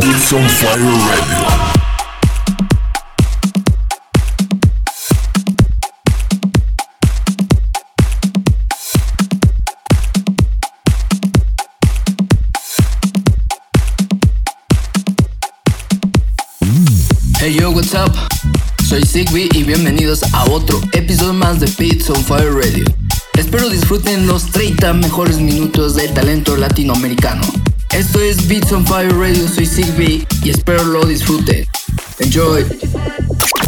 It's on Fire Radio. Hey yo, what's up? Soy Sigby y bienvenidos a otro episodio más de Pits on Fire Radio. Espero disfruten los 30 mejores minutos del talento latinoamericano. Esto es Beats on Fire Radio, soy Sigby y espero lo disfruten. Enjoy.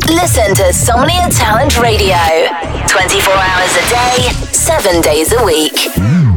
Listen to Somnia Talent Radio 24 hours a day, 7 days a week. Mm.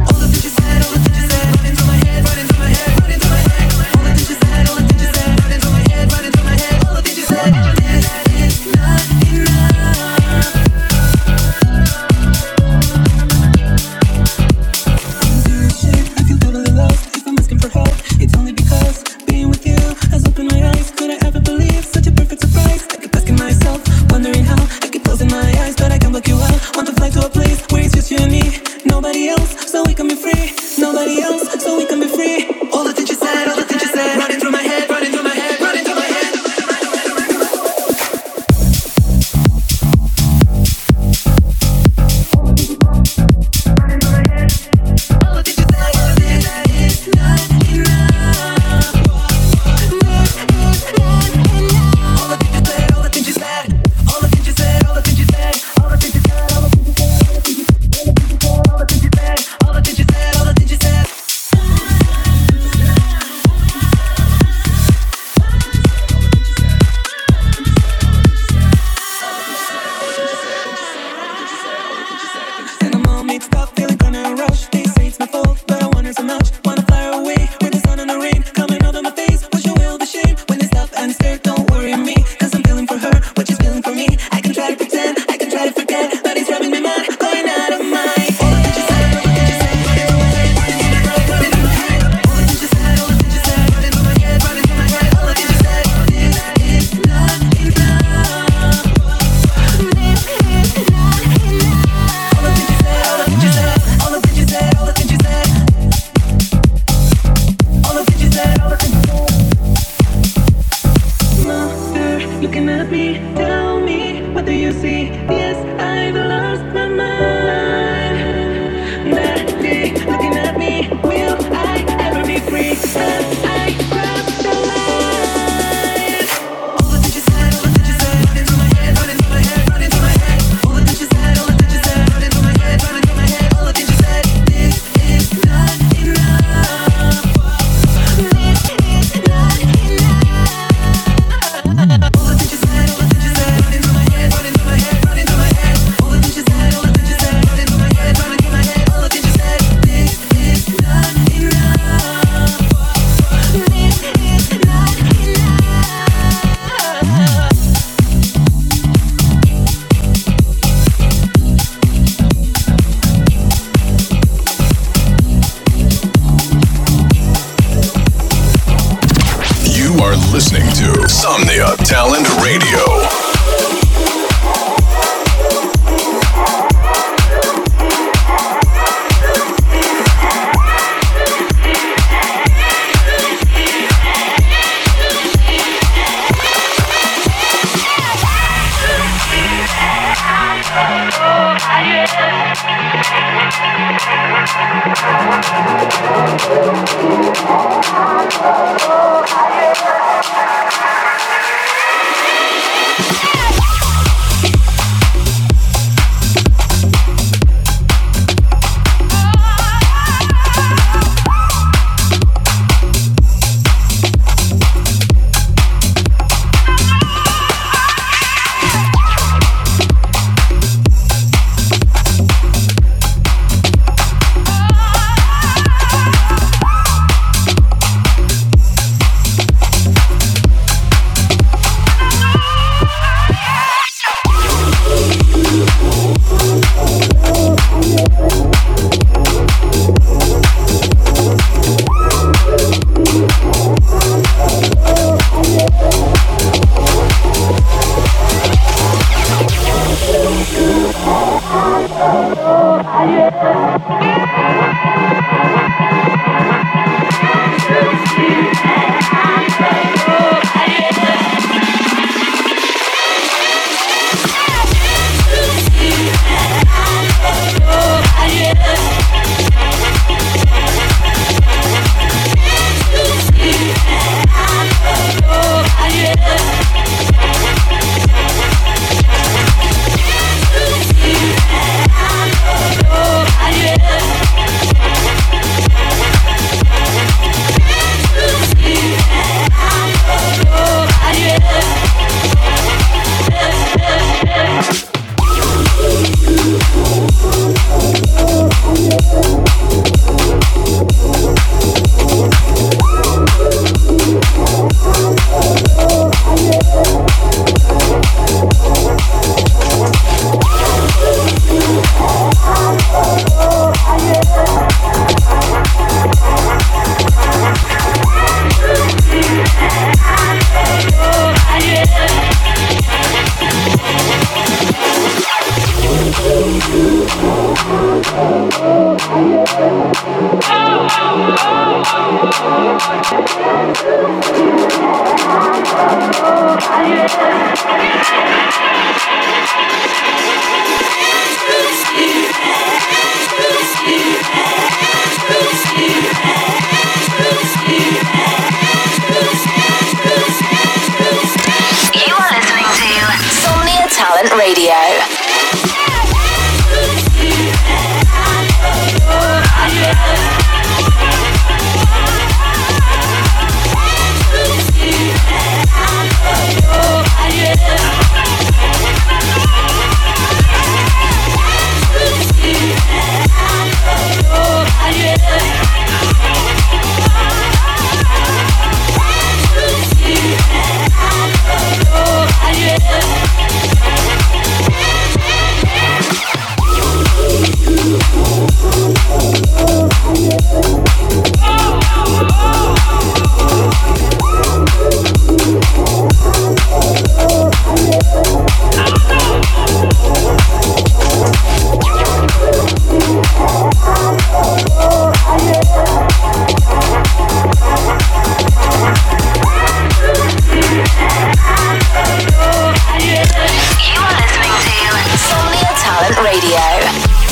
Bye.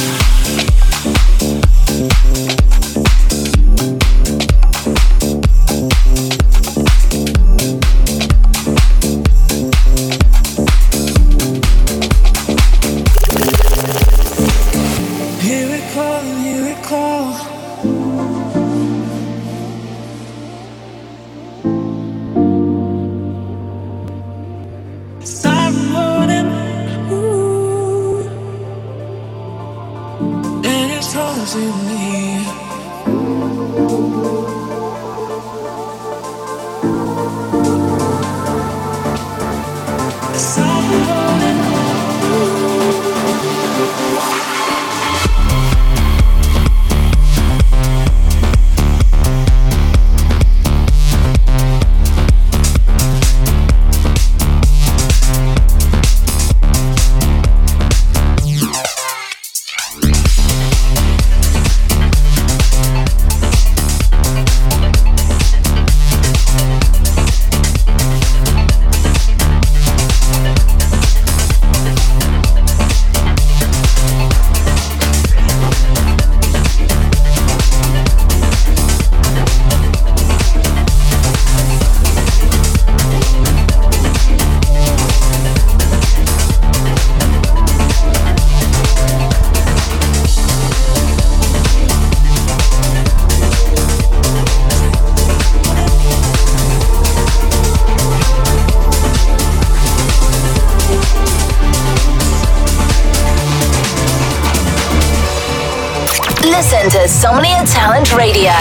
Radio.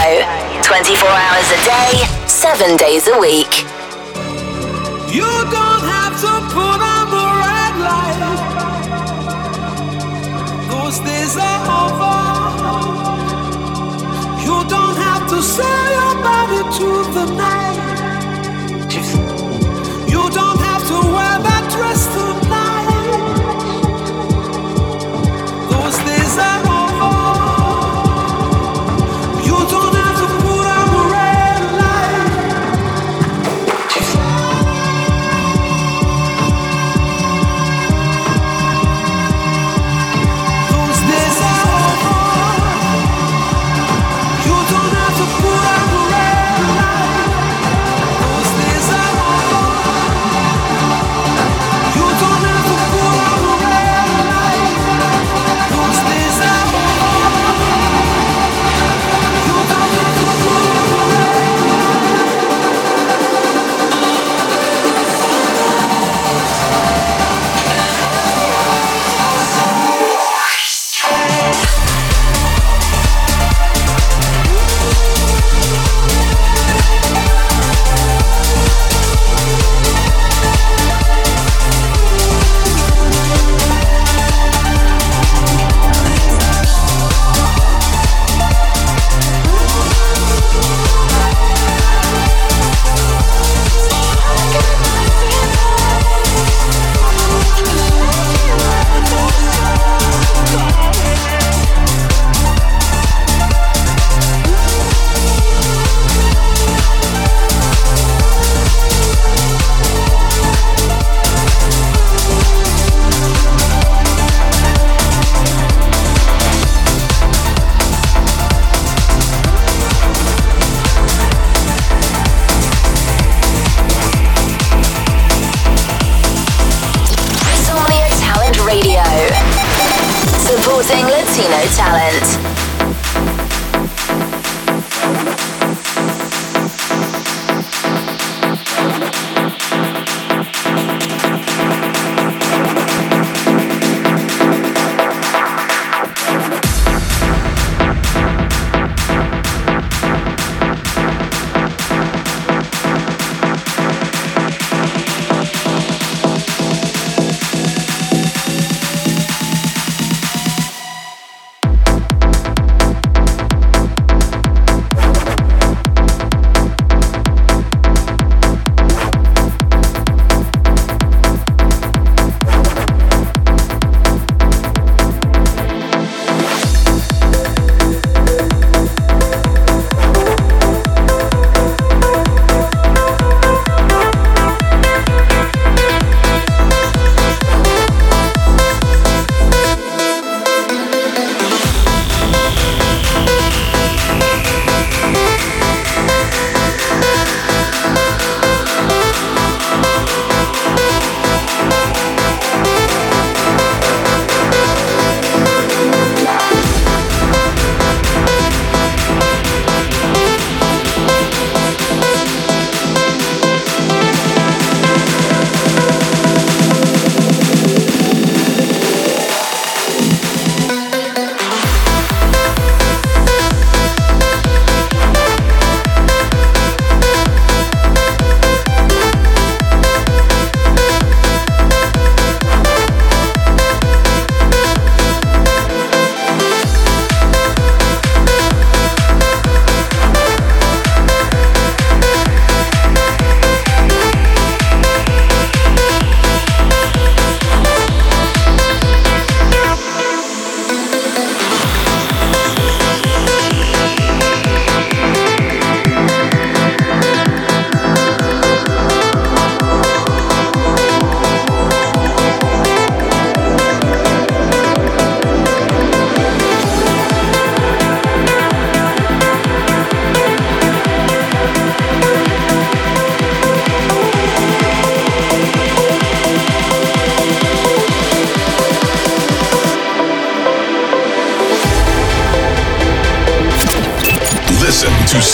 24 hours a day, 7 days a week. You don't have to put on the red light. Those days are over. You don't have to sell your body to the night.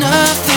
nothing.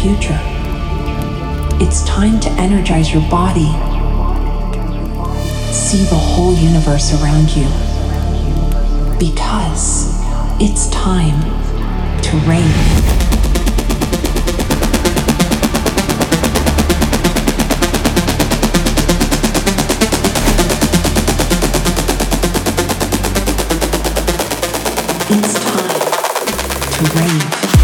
future. It's time to energize your body. See the whole universe around you. Because it's time to reign. It's time to rave.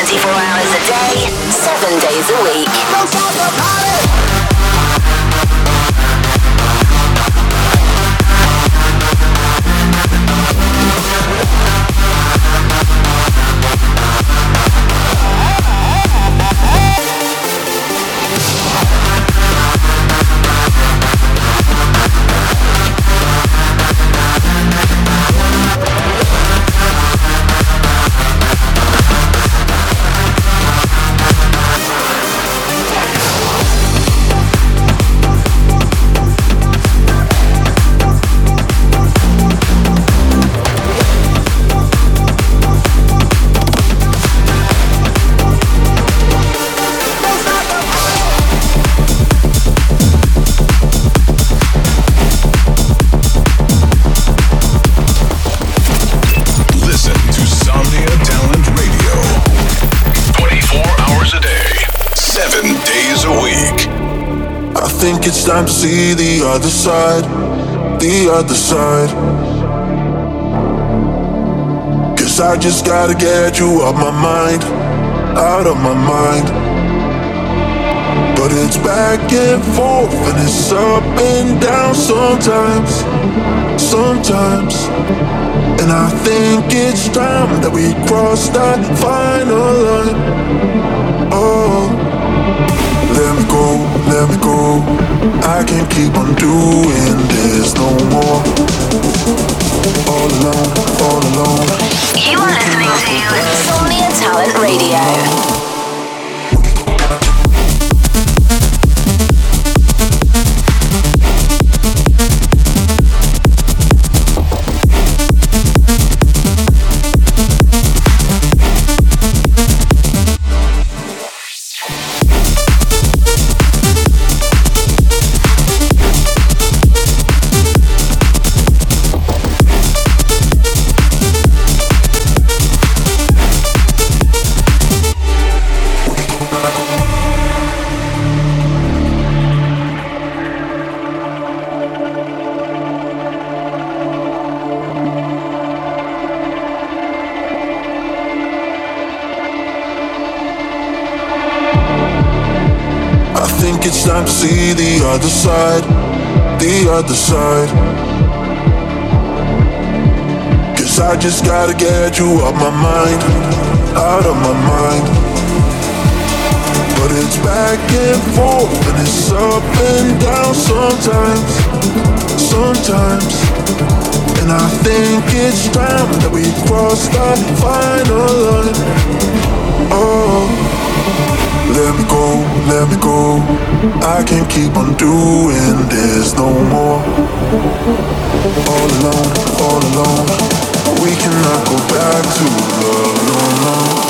24 hours a day, 7 days a week. It's time to see the other side, the other side. Cause I just gotta get you out my mind, out of my mind. But it's back and forth and it's up and down sometimes, sometimes. And I think it's time that we cross that final line. Oh, I can't keep on doing this no more. All alone, all alone. You are listening to Insomnia Talent Radio. Other side, the other side. Cause I just gotta get you out my mind, out of my mind. But it's back and forth and it's up and down sometimes, sometimes. And I think it's time that we cross that final line. Oh. Let me go, let me go. I can't keep on doing this no more. All alone, all alone. We cannot go back to love, no, no.